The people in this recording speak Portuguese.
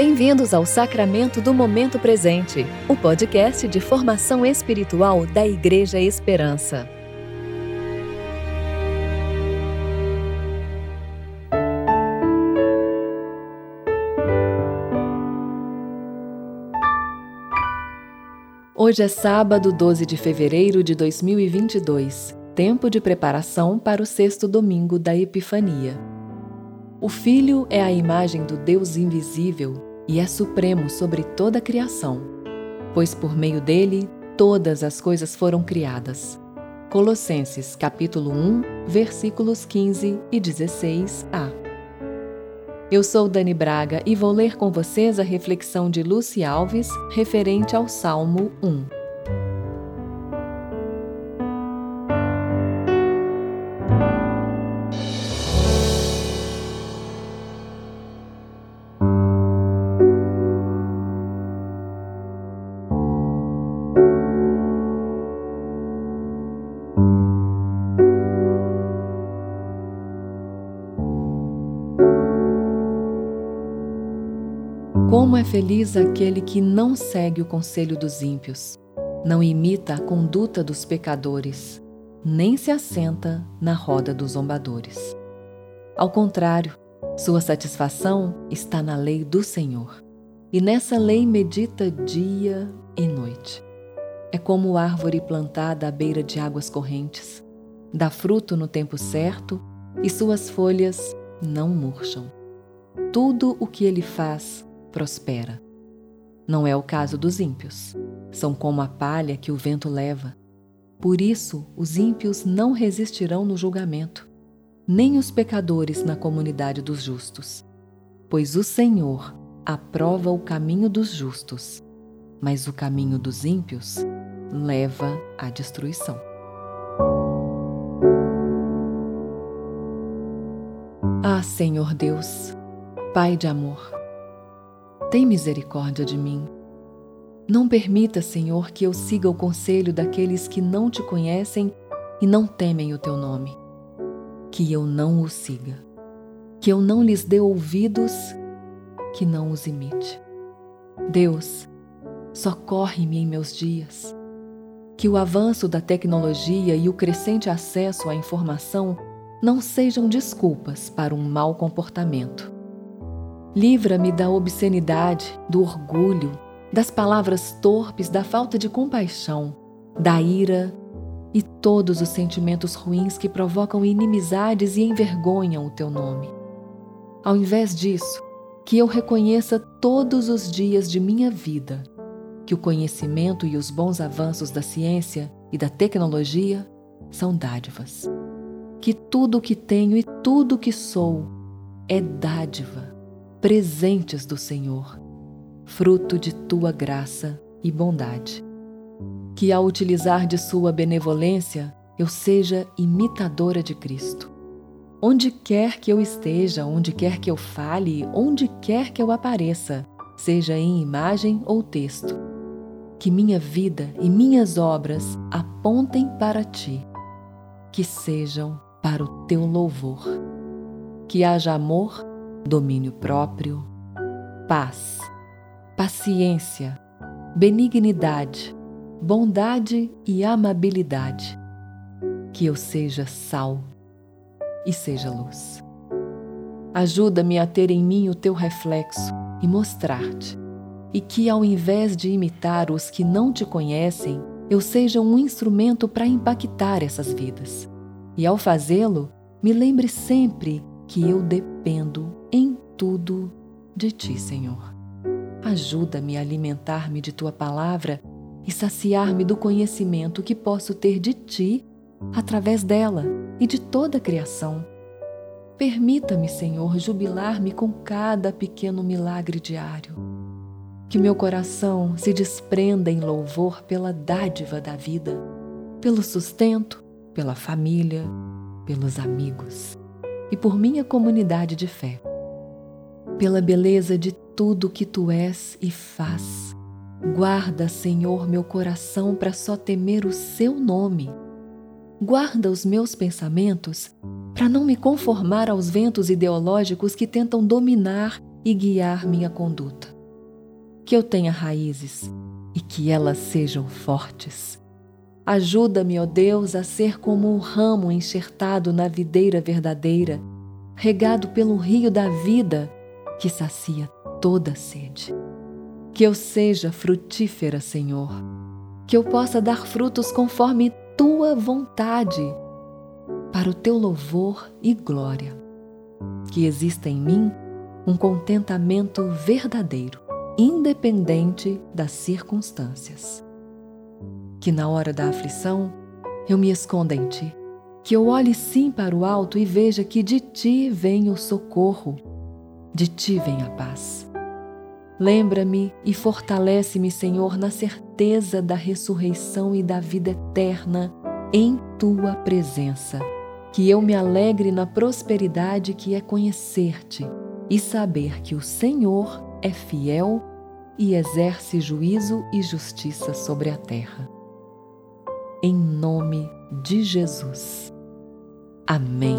Bem-vindos ao Sacramento do Momento Presente, o podcast de formação espiritual da Igreja Esperança. Hoje é sábado, 12 de fevereiro de 2022, tempo de preparação para o sexto domingo da Epifania. O Filho é a imagem do Deus invisível e é supremo sobre toda a criação, pois por meio dele todas as coisas foram criadas. Colossenses capítulo 1, versículos 15 e 16a. Eu sou Dani Braga e vou ler com vocês a reflexão de Lucy Alves referente ao Salmo 1. Como é feliz aquele que não segue o conselho dos ímpios, não imita a conduta dos pecadores, nem se assenta na roda dos zombadores. Ao contrário, sua satisfação está na lei do Senhor, e nessa lei medita dia e noite. É como árvore plantada à beira de águas correntes, dá fruto no tempo certo e suas folhas não murcham. Tudo o que ele faz prospera. Não é o caso dos ímpios. São como a palha que o vento leva. Por isso, os ímpios não resistirão no julgamento, nem os pecadores na comunidade dos justos. Pois o Senhor aprova o caminho dos justos, mas o caminho dos ímpios leva à destruição. Ah, Senhor Deus, Pai de amor, tem misericórdia de mim. Não permita, Senhor, que eu siga o conselho daqueles que não te conhecem e não temem o teu nome. Que eu não o siga. Que eu não lhes dê ouvidos, que não os imite. Deus, socorre-me em meus dias. Que o avanço da tecnologia e o crescente acesso à informação não sejam desculpas para um mau comportamento Livra-me da obscenidade, do orgulho, das palavras torpes, da falta de compaixão, da ira e todos os sentimentos ruins que provocam inimizades e envergonham o teu nome. Ao invés disso, que eu reconheça todos os dias de minha vida que o conhecimento e os bons avanços da ciência e da tecnologia são dádivas. Que tudo o que tenho e tudo o que sou é dádiva presentes do Senhor, fruto de tua graça e bondade. Que ao utilizar de sua benevolência eu seja imitadora de Cristo. Onde quer que eu esteja, onde quer que eu fale, onde quer que eu apareça, seja em imagem ou texto, que minha vida e minhas obras apontem para ti, que sejam para o teu louvor. Que haja amor domínio próprio, paz, paciência, benignidade, bondade e amabilidade. Que eu seja sal e seja luz. Ajuda-me a ter em mim o teu reflexo e mostrar-te, e que ao invés de imitar os que não te conhecem, eu seja um instrumento para impactar essas vidas. E ao fazê-lo, me lembre sempre que eu dependo em tudo de ti, Senhor. Ajuda-me a alimentar-me de tua palavra e saciar-me do conhecimento que posso ter de ti através dela e de toda a criação. Permita-me, Senhor, jubilar-me com cada pequeno milagre diário. Que meu coração se desprenda em louvor pela dádiva da vida, pelo sustento, pela família, pelos amigos e por minha comunidade de fé pela beleza de tudo que tu és e faz. Guarda, Senhor, meu coração para só temer o seu nome. Guarda os meus pensamentos para não me conformar aos ventos ideológicos que tentam dominar e guiar minha conduta. que eu tenha raízes e que elas sejam fortes. Ajuda-me, ó Deus, a ser como um ramo enxertado na videira verdadeira, regado pelo rio da vida que sacia toda sede. Que eu seja frutífera, Senhor, que eu possa dar frutos conforme tua vontade, para o teu louvor e glória. Que exista em mim um contentamento verdadeiro, independente das circunstâncias. Que na hora da aflição eu me esconda em ti, que eu olhe sim para o alto e veja que de ti vem o socorro, de ti vem a paz. Lembra-me e fortalece-me, Senhor, na certeza da ressurreição e da vida eterna em tua presença. Que eu me alegre na prosperidade que é conhecer-te e saber que o Senhor é fiel e exerce juízo e justiça sobre a terra. Em nome de Jesus. Amém.